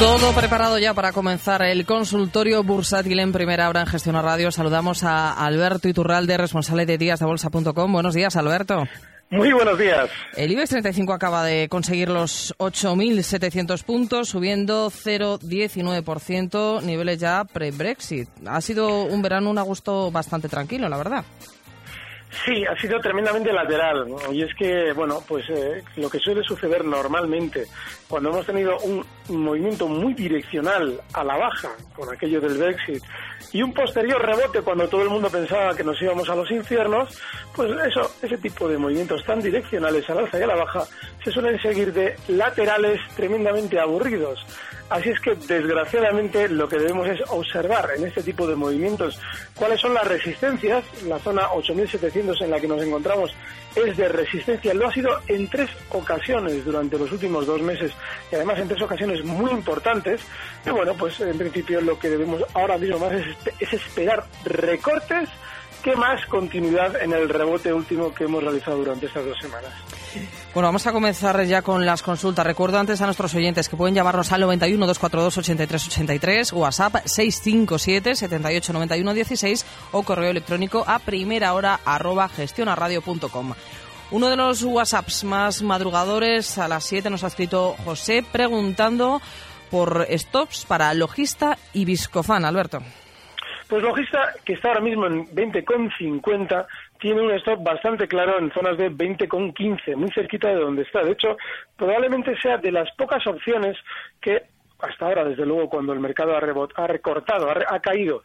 Todo preparado ya para comenzar el consultorio bursátil en primera hora en Gestión a Radio. Saludamos a Alberto Iturralde, responsable de díasdebolsa.com. Buenos días, Alberto. Muy buenos días. El IBEX 35 acaba de conseguir los 8.700 puntos, subiendo 0,19%, niveles ya pre-Brexit. Ha sido un verano, un agosto bastante tranquilo, la verdad. Sí, ha sido tremendamente lateral. Y es que, bueno, pues eh, lo que suele suceder normalmente cuando hemos tenido un movimiento muy direccional a la baja con aquello del Brexit y un posterior rebote cuando todo el mundo pensaba que nos íbamos a los infiernos, pues eso, ese tipo de movimientos tan direccionales al alza y a la baja se suelen seguir de laterales tremendamente aburridos. Así es que, desgraciadamente, lo que debemos es observar en este tipo de movimientos cuáles son las resistencias. La zona 8700 en la que nos encontramos es de resistencia. Lo ha sido en tres ocasiones durante los últimos dos meses y además en tres ocasiones muy importantes. Y bueno, pues en principio lo que debemos ahora mismo más es, es esperar recortes que más continuidad en el rebote último que hemos realizado durante estas dos semanas. Bueno, vamos a comenzar ya con las consultas. Recuerdo antes a nuestros oyentes que pueden llamarnos al 91 242 8383, WhatsApp 657 78 91 16 o correo electrónico a primera hora arroba gestionaradio.com. Uno de los WhatsApps más madrugadores a las 7 nos ha escrito José preguntando por stops para Logista y Viscofan. Alberto. Pues Logista, que está ahora mismo en 20,50, tiene un stop bastante claro en zonas de 20,15, muy cerquita de donde está. De hecho, probablemente sea de las pocas opciones que hasta ahora, desde luego, cuando el mercado ha, rebot, ha recortado, ha, caído,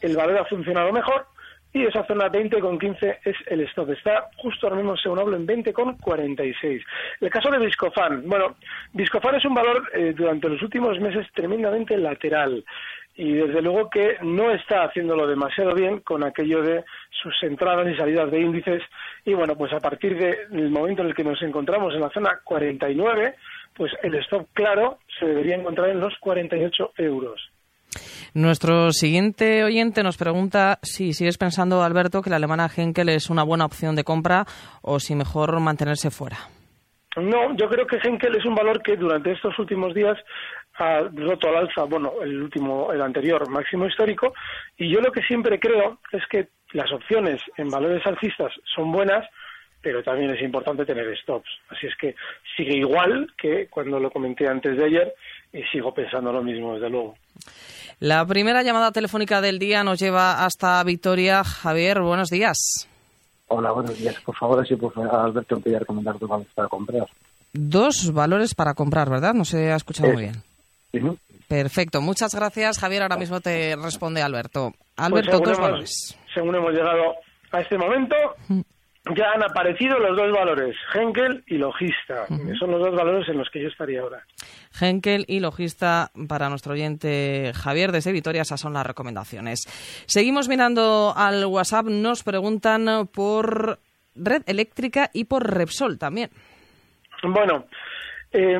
el valor ha funcionado mejor y esa zona 20,15 es el stop. Está justo ahora mismo, según hablo, en 20,46. El caso de Viscofan. Bueno, Viscofan es un valor eh, durante los últimos meses tremendamente lateral y desde luego que no está haciéndolo demasiado bien con aquello de sus entradas y salidas de índices y bueno pues a partir del momento en el que nos encontramos en la zona 49 pues el stop claro se debería encontrar en los 48 euros. Nuestro siguiente oyente nos pregunta si sigues pensando, Alberto, que la alemana Henkel es una buena opción de compra o si mejor mantenerse fuera. No, yo creo que Henkel es un valor que durante estos últimos días ha roto al alza, bueno, el último, el anterior máximo histórico, y yo lo que siempre creo es que las opciones en valores alcistas son buenas, pero también es importante tener stops. Así es que sigue igual que cuando lo comenté antes de ayer y sigo pensando lo mismo, desde luego. La primera llamada telefónica del día nos lleva hasta Victoria. Javier, buenos días. Hola, buenos días. Por favor, si por Alberto, me podría recomendar dos valores para comprar. Dos valores para comprar, ¿verdad? No se ha escuchado muy bien. Perfecto, muchas gracias, Javier. Ahora mismo te responde Alberto. Pues Alberto, según, dos hemos, valores. según hemos llegado a este momento, ya han aparecido los dos valores, Henkel y Logista. Son los dos valores en los que yo estaría ahora. Henkel y Logista para nuestro oyente Javier desde Vitoria. Esas son las recomendaciones. Seguimos mirando al WhatsApp. Nos preguntan por Red Eléctrica y por Repsol también. Bueno, eh,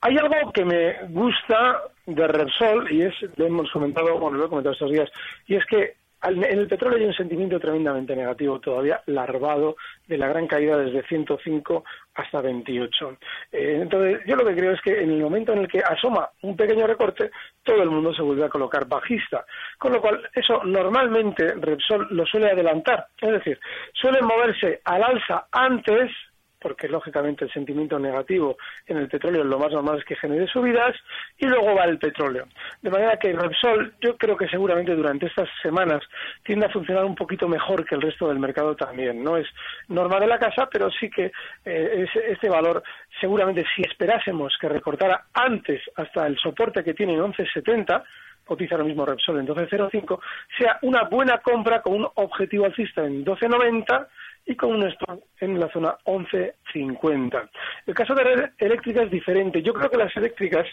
hay algo que me gusta de Repsol y es, lo hemos comentado, bueno, lo he comentado estos días, y es que en el petróleo hay un sentimiento tremendamente negativo todavía larvado de la gran caída desde 105 hasta 28. Eh, entonces, yo lo que creo es que en el momento en el que asoma un pequeño recorte, todo el mundo se vuelve a colocar bajista. Con lo cual, eso normalmente Repsol lo suele adelantar. Es decir, suele moverse al alza antes porque lógicamente el sentimiento negativo en el petróleo lo más normal es que genere subidas y luego va el petróleo. De manera que Repsol yo creo que seguramente durante estas semanas tiende a funcionar un poquito mejor que el resto del mercado también. No es normal de la casa, pero sí que eh, este valor seguramente si esperásemos que recortara antes hasta el soporte que tiene en 1170 cotiza ahora mismo Repsol en 12.05, sea una buena compra con un objetivo alcista en 12.90 y con un stop en la zona 11.50. El caso de red eléctrica es diferente. Yo creo que las eléctricas,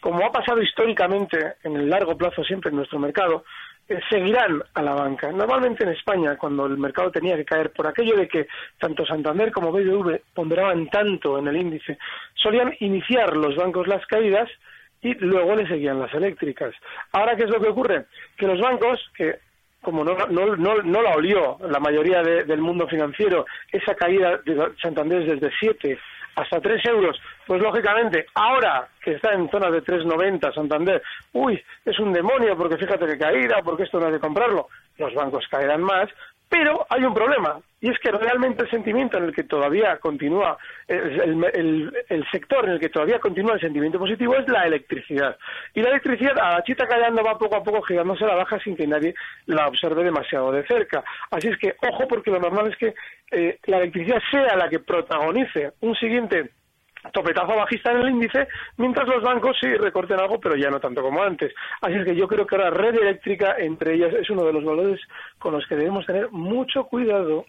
como ha pasado históricamente en el largo plazo siempre en nuestro mercado, eh, seguirán a la banca. Normalmente en España, cuando el mercado tenía que caer por aquello de que tanto Santander como BBV ponderaban tanto en el índice, solían iniciar los bancos las caídas y luego le seguían las eléctricas. Ahora, ¿qué es lo que ocurre? Que los bancos, que como no, no, no, no la olió la mayoría del mundo financiero, esa caída de Santander desde 7 hasta 3 euros, pues lógicamente, ahora que está en zonas de 3,90 Santander, uy, es un demonio porque fíjate que caída, porque esto no hay de comprarlo, los bancos caerán más, pero hay un problema, y es que realmente el sentimiento en el que todavía continúa, el, sector en el que todavía continúa el sentimiento positivo es la electricidad. Y la electricidad a la chita callando va poco a poco girándose a la baja sin que nadie la observe demasiado de cerca. Así es que, ojo, porque lo normal es que eh, la electricidad sea la que protagonice un siguiente topetazo bajista en el índice, mientras los bancos sí recorten algo, pero ya no tanto como antes. Así es que yo creo que ahora red eléctrica, entre ellas, es uno de los valores con los que debemos tener mucho cuidado.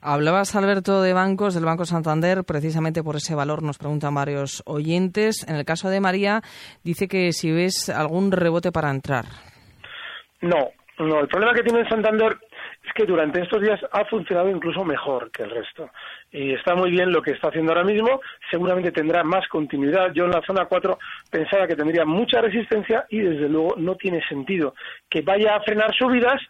Hablabas, Alberto, de bancos, del Banco Santander, precisamente por ese valor nos preguntan varios oyentes. En el caso de María, dice que si ves algún rebote para entrar. No, no, el problema que tiene el Santander es que durante estos días ha funcionado incluso mejor que el resto. Y está muy bien lo que está haciendo ahora mismo, seguramente tendrá más continuidad. Yo en la zona 4 pensaba que tendría mucha resistencia y desde luego no tiene sentido que vaya a frenar subidas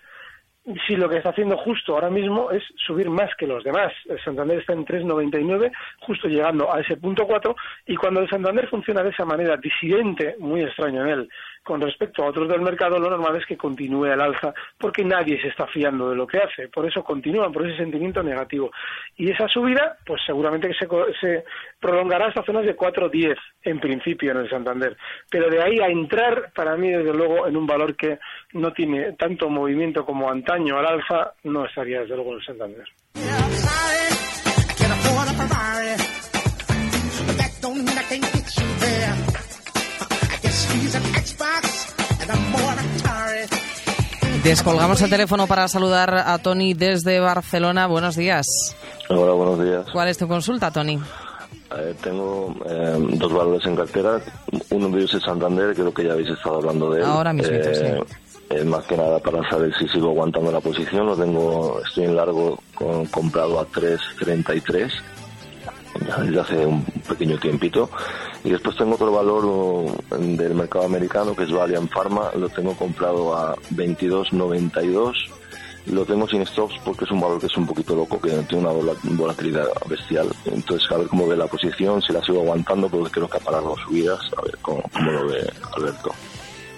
si lo que está haciendo justo ahora mismo es subir más que los demás. El Santander está en 3,99, justo llegando a ese punto 4, y cuando el Santander funciona de esa manera disidente, muy extraño en él, con respecto a otros del mercado, lo normal es que continúe al alza, porque nadie se está fiando de lo que hace. Por eso continúan, por ese sentimiento negativo. Y esa subida, pues seguramente que se, se prolongará hasta zonas de 4,10 en principio en el Santander. Pero de ahí a entrar, para mí, desde luego, en un valor que no tiene tanto movimiento como antaño al alza, no estaría desde luego en el Santander. Descolgamos el teléfono para saludar a Tony desde Barcelona. Buenos días. Hola, buenos días. ¿Cuál es tu consulta, Tony? tengo eh, dos valores en cartera. Uno de ellos es Santander, creo que ya habéis estado hablando de él. Ahora mismo, eh, sí. más que nada para saber si sigo aguantando la posición. Lo tengo, estoy en largo comprado a 3.33 desde hace un pequeño tiempito. Y después tengo otro valor del mercado americano que es Valiant Pharma, lo tengo comprado a 22.92. Lo tengo sin stops porque es un valor que es un poquito loco, que tiene una volatilidad bestial. Entonces, a ver cómo ve la posición, si la sigo aguantando, porque creo que a parar las subidas, a ver cómo, lo ve Alberto.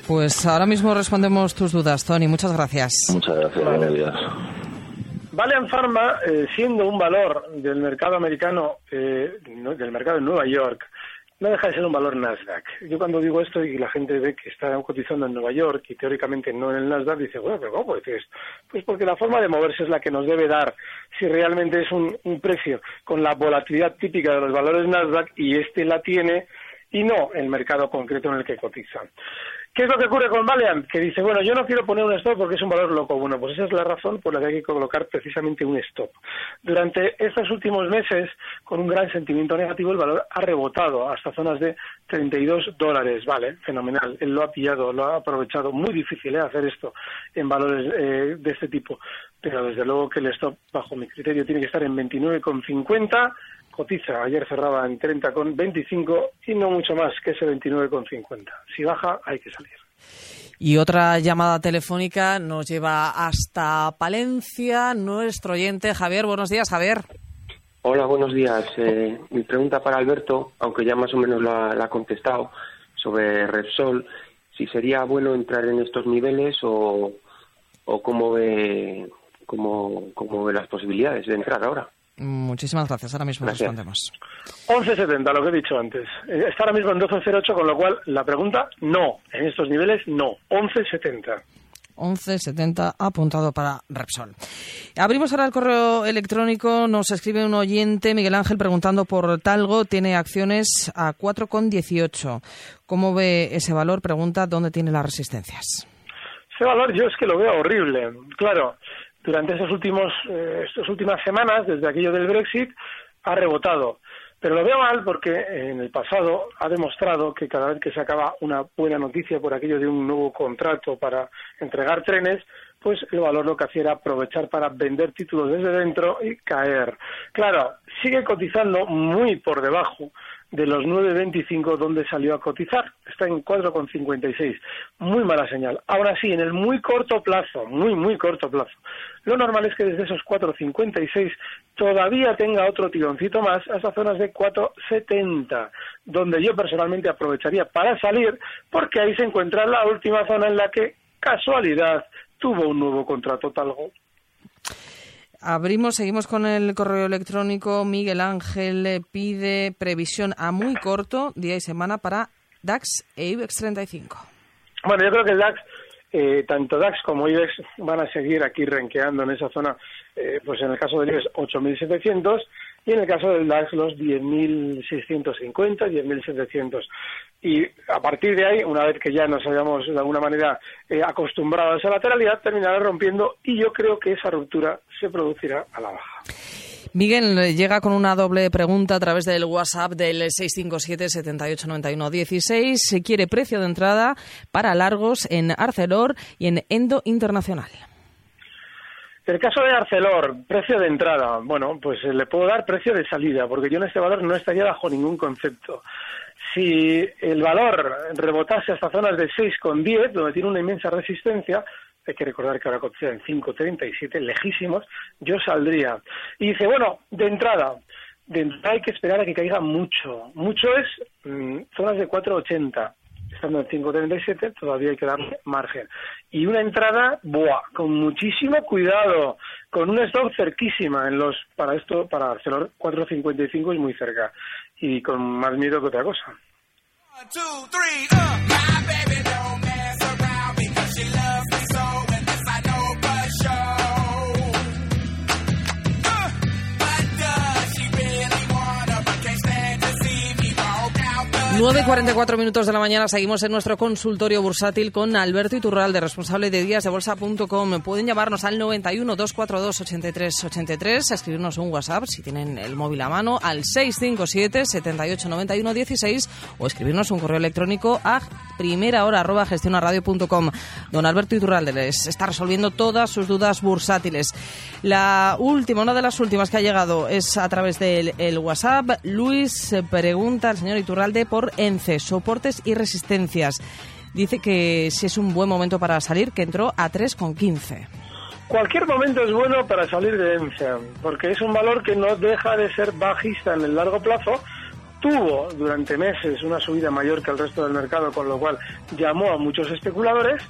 Pues ahora mismo respondemos tus dudas, Tony. Muchas gracias. Muchas gracias. Buenos días. Valiant Pharma, eh, siendo un valor del mercado americano, eh, del mercado de Nueva York, no deja de ser un valor Nasdaq. Yo cuando digo esto y la gente ve que está cotizando en Nueva York y teóricamente no en el Nasdaq, dice, bueno, pero ¿cómo puede esto? Pues porque la forma de moverse es la que nos debe dar si realmente es un, un precio con la volatilidad típica de los valores Nasdaq y este la tiene y no el mercado concreto en el que cotizan. ¿Qué es lo que ocurre con Valiant? Que dice, bueno, yo no quiero poner un stop porque es un valor loco. Bueno, pues esa es la razón por la que hay que colocar precisamente un stop. Durante estos últimos meses, con un gran sentimiento negativo, el valor ha rebotado hasta zonas de 32 dólares. Vale, fenomenal. Él lo ha pillado, lo ha aprovechado. Muy difícil ¿eh? hacer esto en valores eh, de este tipo. Pero desde luego que el stop, bajo mi criterio, tiene que estar en 29,50 cotiza, ayer cerraba en 30,25 y no mucho más que ese 29,50. Si baja, hay que salir. Y otra llamada telefónica nos lleva hasta Palencia. Nuestro oyente Javier. Buenos días, Javier. Hola, buenos días. Eh, mi pregunta para Alberto, aunque ya más o menos la, ha contestado, sobre Repsol, si sería bueno entrar en estos niveles o, o cómo, ve, cómo, cómo ve las posibilidades de entrar ahora. Muchísimas gracias. Ahora mismo respondemos. 11.70, lo que he dicho antes. Eh, está ahora mismo en 12.08, con lo cual la pregunta no. En estos niveles no. 11.70. 1170 apuntado para Repsol. Abrimos ahora el correo electrónico. Nos escribe un oyente, Miguel Ángel, preguntando por Talgo. Tiene acciones a 4,18. ¿Cómo ve ese valor? Pregunta dónde tiene las resistencias. Ese valor yo es que lo veo horrible. Claro, durante estos últimos, eh, estas últimas semanas, desde aquello del Brexit, ha rebotado. Pero lo veo mal porque en el pasado ha demostrado que cada vez que se acaba una buena noticia por aquello de un nuevo contrato para entregar trenes, pues el valor lo que hacía era aprovechar para vender títulos desde dentro y caer. Claro, sigue cotizando muy por debajo de los 9.25 donde salió a cotizar. Está en 4,56. Muy mala señal. Ahora sí, en el muy corto plazo, muy, muy corto plazo, lo normal es que desde esos 4,56 todavía tenga otro tironcito más hasta zonas de 4,70, donde yo personalmente aprovecharía para salir, porque ahí se encuentra la última zona en la que, casualidad, tuvo un nuevo contrato talgo. Abrimos, seguimos con el correo electrónico. Miguel Ángel pide previsión a muy corto, día y semana, para DAX e IBEX 35. Bueno, yo creo que el DAX, eh, tanto DAX como IBEX van a seguir aquí renqueando en esa zona, eh, pues en el caso del IBEX 8.700 y en el caso del DAX los 10.650, 10.700. Y a partir de ahí, una vez que ya nos hayamos de alguna manera eh, acostumbrado a esa lateralidad, terminará rompiendo y yo creo que esa ruptura se producirá a la baja. Miguel llega con una doble pregunta a través del WhatsApp del 657-7891-16. Se quiere precio de entrada para largos en Arcelor y en Endo Internacional. El caso de Arcelor, precio de entrada, bueno, pues le puedo dar precio de salida, porque yo en este valor no estaría bajo ningún concepto. Si el valor rebotase hasta zonas de 6,10, donde tiene una inmensa resistencia, hay que recordar que ahora cotiza en 5,37, lejísimos, yo saldría. Y dice, bueno, de entrada, de entrada hay que esperar a que caiga mucho. Mucho es mm, zonas de 4,80 estando en 5.37, todavía hay que darle margen. Y una entrada, buah, con muchísimo cuidado, con un stop cerquísima en los, para esto, para Barcelona 4.55 es muy cerca, y con más miedo que otra cosa. 9.44 minutos de la mañana seguimos en nuestro consultorio bursátil con Alberto Iturralde, responsable de díasdebolsa.com. Pueden llamarnos al 91 242 83 83, escribirnos un WhatsApp si tienen el móvil a mano al 657 78 91 16 o escribirnos un correo electrónico a primera hora arroba gestionaradio.com. Don Alberto Iturralde les está resolviendo todas sus dudas bursátiles. La última, una de las últimas que ha llegado es a través del WhatsApp. Luis pregunta al señor Iturralde por ENCE, soportes y resistencias. Dice que si es un buen momento para salir, que entró a 3,15. Cualquier momento es bueno para salir de ENCE, porque es un valor que no deja de ser bajista en el largo plazo. Tuvo durante meses una subida mayor que el resto del mercado, con lo cual llamó a muchos especuladores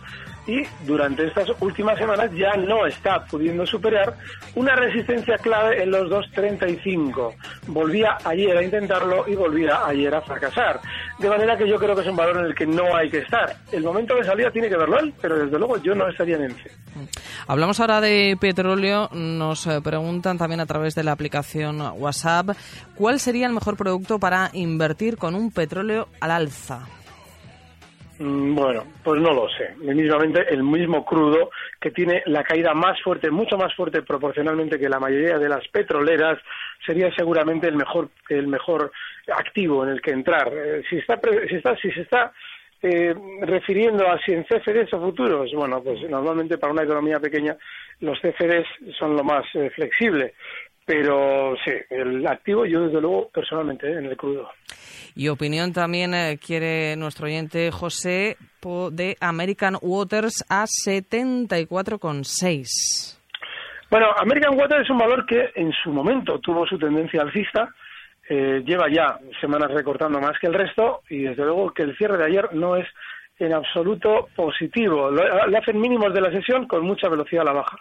y durante estas últimas semanas ya no está pudiendo superar una resistencia clave en los 2.35. Volvía ayer a intentarlo y volvía ayer a fracasar. De manera que yo creo que es un valor en el que no hay que estar. El momento de salida tiene que verlo él, pero desde luego yo no estaría en él. Hablamos ahora de petróleo. Nos eh, preguntan también a través de la aplicación WhatsApp cuál sería el mejor producto para invertir con un petróleo al alza. Mm, bueno, pues no lo sé. Mismamente el mismo crudo que tiene la caída más fuerte, mucho más fuerte proporcionalmente que la mayoría de las petroleras, sería seguramente el mejor, el mejor activo en el que entrar. Eh, si está, si está, si se está eh, refiriendo a si en CFDs o futuros, bueno, pues normalmente para una economía pequeña los CFDs son lo más eh, flexible, pero sí, el activo yo desde luego personalmente en el crudo. Y opinión también eh, quiere nuestro oyente José de American Waters a 74,6. Bueno, American Waters es un valor que en su momento tuvo su tendencia alcista, eh, lleva ya semanas recortando más que el resto y desde luego que el cierre de ayer no es en absoluto positivo. Le hacen mínimos de la sesión con mucha velocidad a la baja.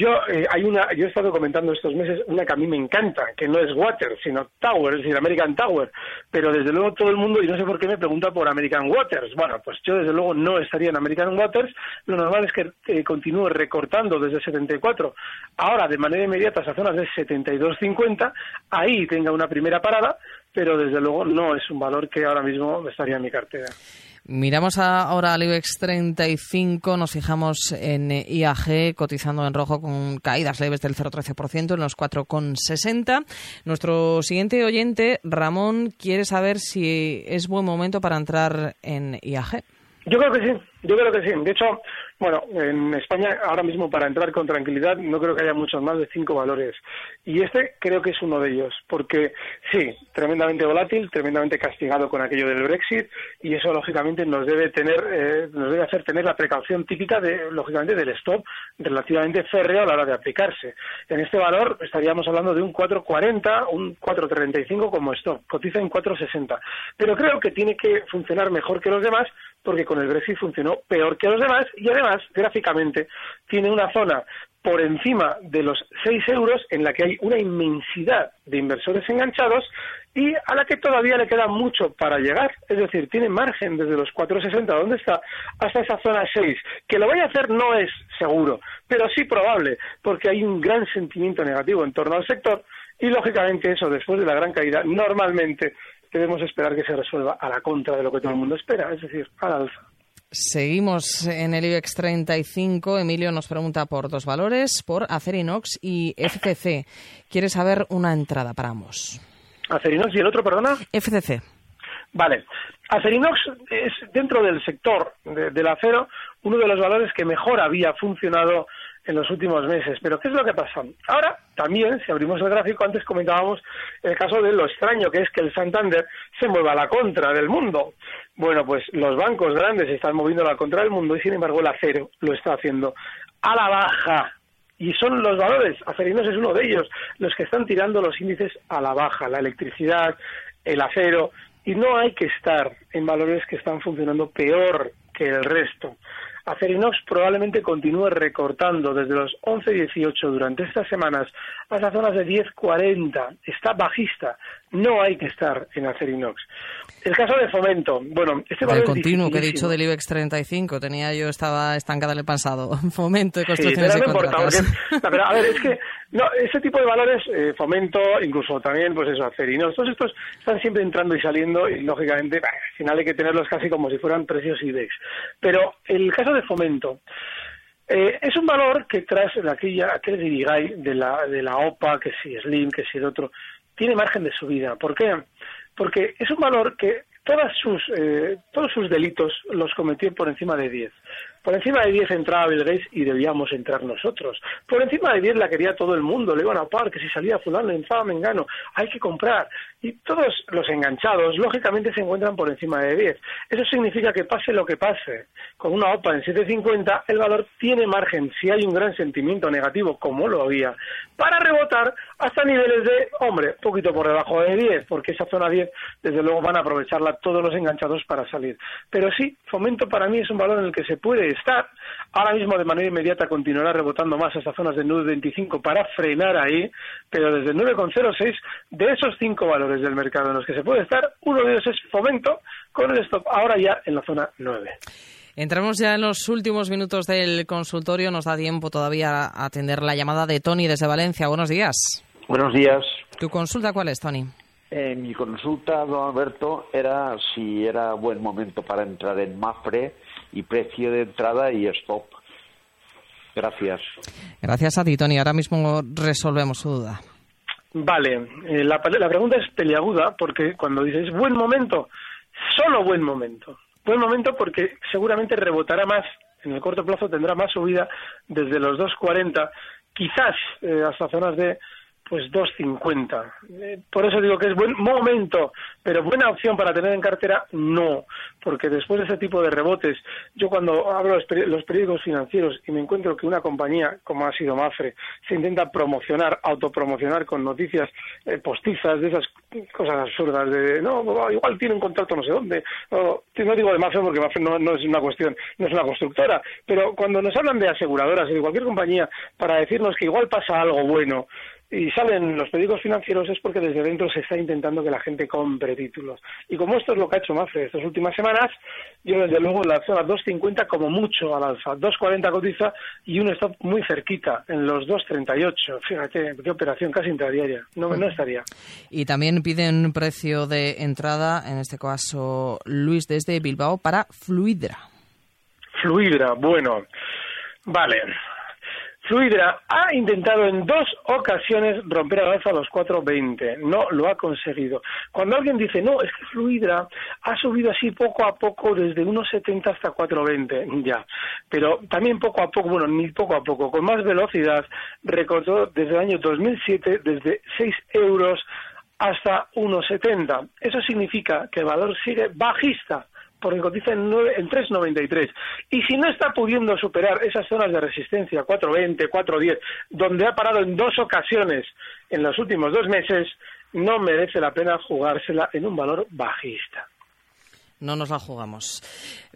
Yo, eh, hay una, yo he estado comentando estos meses una que a mí me encanta, que no es Water, sino Tower, es decir, American Tower. Pero desde luego todo el mundo, y no sé por qué me pregunta por American Waters. Bueno, pues yo desde luego no estaría en American Waters. Lo normal es que eh, continúe recortando desde 74. Ahora, de manera inmediata, a zonas de 72.50, ahí tenga una primera parada, pero desde luego no es un valor que ahora mismo estaría en mi cartera. Miramos ahora al IBEX 35, nos fijamos en IAG cotizando en rojo con caídas leves del 0,13% en los 4,60. Nuestro siguiente oyente, Ramón, quiere saber si es buen momento para entrar en IAG. Yo creo que sí, yo creo que sí. De hecho, bueno, en España ahora mismo para entrar con tranquilidad no creo que haya muchos más de cinco valores. Y este creo que es uno de ellos, porque sí, tremendamente volátil, tremendamente castigado con aquello del Brexit y eso lógicamente nos debe tener, eh, nos debe hacer tener la precaución típica de, lógicamente, del stop relativamente férreo a la hora de aplicarse. En este valor estaríamos hablando de un 4.40, un 4.35 como stop, cotiza en 4.60. Pero creo que tiene que funcionar mejor que los demás porque con el Brexit funcionó peor que los demás y además, gráficamente, tiene una zona por encima de los 6 euros en la que hay una inmensidad de inversores enganchados y a la que todavía le queda mucho para llegar. Es decir, tiene margen desde los 4,60, ¿dónde está? Hasta esa zona 6. Que lo vaya a hacer no es seguro, pero sí probable, porque hay un gran sentimiento negativo en torno al sector y, lógicamente, eso después de la gran caída, normalmente debemos esperar que se resuelva a la contra de lo que todo el mundo espera, es decir, a la alza. Seguimos en el IBEX 35. Emilio nos pregunta por dos valores, por Acerinox y FCC. Quiere saber una entrada para ambos. ¿Acerinox y el otro, perdona? FCC. Vale. Acerinox es, dentro del sector del acero, uno de los valores que mejor había funcionado en los últimos meses. Pero ¿qué es lo que pasa? Ahora, también, si abrimos el gráfico, antes comentábamos el caso de lo extraño que es que el Santander se mueva a la contra del mundo. Bueno, pues los bancos grandes están moviendo a la contra del mundo y, sin embargo, el acero lo está haciendo a la baja. Y son los valores, Acerinos es uno de ellos, los que están tirando los índices a la baja, la electricidad, el acero, y no hay que estar en valores que están funcionando peor que el resto. Acerinox probablemente continúe recortando desde los 11.18 durante estas semanas hasta zonas de 10.40. Está bajista. No hay que estar en Acerinox. El caso de Fomento. Bueno, este valor El continuo que he dicho del IBEX 35. Tenía yo, estaba estancada en el pasado. Fomento de construcciones sí, pero no importa, a ver, es que no, ese tipo de valores, eh, Fomento, incluso también, pues eso, Acerinox, todos estos están siempre entrando y saliendo y, lógicamente, al final hay que tenerlos casi como si fueran precios IBEX. Pero el caso de Fomento, eh, es un valor que tras aquella, aquel de la, de la OPA, que si Slim, que si el otro, tiene margen de subida. ¿Por qué? Porque es un valor que todas sus, eh, todos sus delitos los cometió por encima de 10. Por encima de 10 entraba Bill Gates y debíamos entrar nosotros. Por encima de 10 la quería todo el mundo, le iban a par, que si salía fulano, entraba Mengano, hay que comprar. Y todos los enganchados, lógicamente, se encuentran por encima de 10. Eso significa que pase lo que pase, con una OPA en 7.50, el valor tiene margen, si hay un gran sentimiento negativo, como lo había, para rebotar hasta niveles de, hombre, poquito por debajo de 10, porque esa zona 10, desde luego, van a aprovecharla todos los enganchados para salir. Pero sí, Fomento para mí es un valor en el que se puede estar. Ahora mismo, de manera inmediata, continuará rebotando más hasta zonas de 9.25 para frenar ahí, pero desde 9,06 de esos cinco valores del mercado en los que se puede estar, uno de ellos es Fomento, con el stop ahora ya en la zona 9. Entramos ya en los últimos minutos del consultorio. Nos da tiempo todavía a atender la llamada de Tony desde Valencia. Buenos días. Buenos días. ¿Tu consulta cuál es, Tony? Eh, mi consulta, don Alberto, era si era buen momento para entrar en Mafre y precio de entrada y stop. Gracias. Gracias a ti, Tony. Ahora mismo resolvemos su duda. Vale, eh, la, la, pregunta es peliaguda porque cuando dices buen momento, solo buen momento. Buen momento porque seguramente rebotará más, en el corto plazo tendrá más subida desde los 2.40, quizás eh, hasta zonas de pues 2.50. Eh, por eso digo que es buen momento, pero buena opción para tener en cartera, no, porque después de ese tipo de rebotes, yo cuando abro los periódicos financieros y me encuentro que una compañía, como ha sido Mafre, se intenta promocionar, autopromocionar con noticias eh, postizas de esas cosas absurdas, de no, igual tiene un contrato no sé dónde, no, digo de Mafre porque Mafre no, no es una cuestión, no es una constructora, pero cuando nos hablan de aseguradoras y de cualquier compañía para decirnos que igual pasa algo bueno, y salen los periódicos financieros es porque desde dentro se está intentando que la gente compre títulos. Y como esto es lo que ha hecho Mafre estas últimas semanas, yo desde luego la zona 2.50 como mucho al alza, 2.40 cotiza y un stop muy cerquita, en los 2.38. Fíjate, qué operación casi intradiaria, no, no estaría. Y también piden precio de entrada, en este caso Luis desde Bilbao, para Fluidra. Fluidra, bueno, vale. Fluidra ha intentado en dos ocasiones romper al alza los 4.20. No lo ha conseguido. Cuando alguien dice, no, es que Fluidra ha subido así poco a poco desde 1.70 hasta 4.20, ya. Pero también poco a poco, bueno, ni poco a poco, con más velocidad, recortó desde el año 2007 desde 6 euros hasta 1,70. Eso significa que el valor sigue bajista porque cotiza en, en 3,93. Y si no está pudiendo superar esas zonas de resistencia, 4,20, 4,10, donde ha parado en dos ocasiones en los últimos dos meses, no merece la pena jugársela en un valor bajista. No nos la jugamos.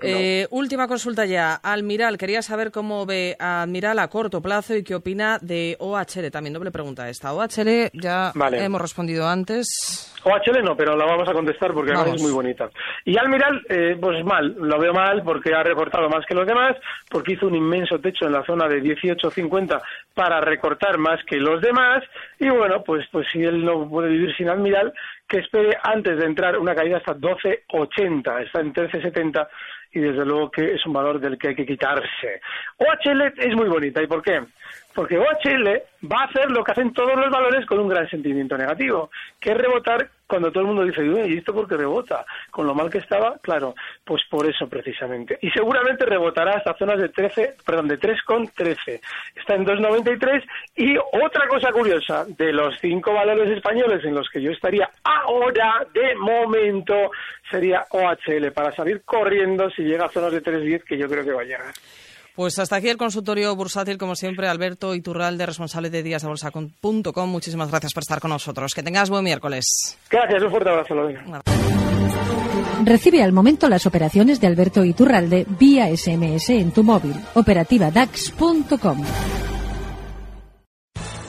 Eh, última consulta ya. Almiral, quería saber cómo ve a Admiral a corto plazo y qué opina de OHL. También doble pregunta esta. OHL ya hemos respondido antes. OHL no, pero la vamos a contestar porque es muy bonita. Y Almiral, eh, pues mal. Lo veo mal porque ha recortado más que los demás, porque hizo un inmenso techo en la zona de 18.50 para recortar más que los demás. Y bueno, pues, pues si él no puede vivir sin Admiral, que espere antes de entrar una caída hasta 12.80, está en 13.70 y desde luego que es un valor del que hay que quitarse. OHL es muy bonita, ¿y por qué? Porque OHL va a hacer lo que hacen todos los valores con un gran sentimiento negativo, que es rebotar cuando todo el mundo dice, ¿y esto por qué rebota? Con lo mal que estaba, claro, pues por eso precisamente. Y seguramente rebotará hasta zonas de 13, perdón, de 3,13. Está en 2,93 y otra cosa curiosa, de los cinco valores españoles en los que yo estaría ahora, de momento, sería OHL, para salir corriendo si llega a zonas de 3,10, que yo creo que va a llegar. Pues hasta aquí el consultorio bursátil, como siempre, Alberto Iturralde, responsable de díasdebolsa.com. Muchísimas gracias por estar con nosotros. Que tengas buen miércoles. Gracias, un fuerte abrazo, Recibe al momento las operaciones de Alberto Iturralde vía SMS en tu móvil. Operativa DAX.com.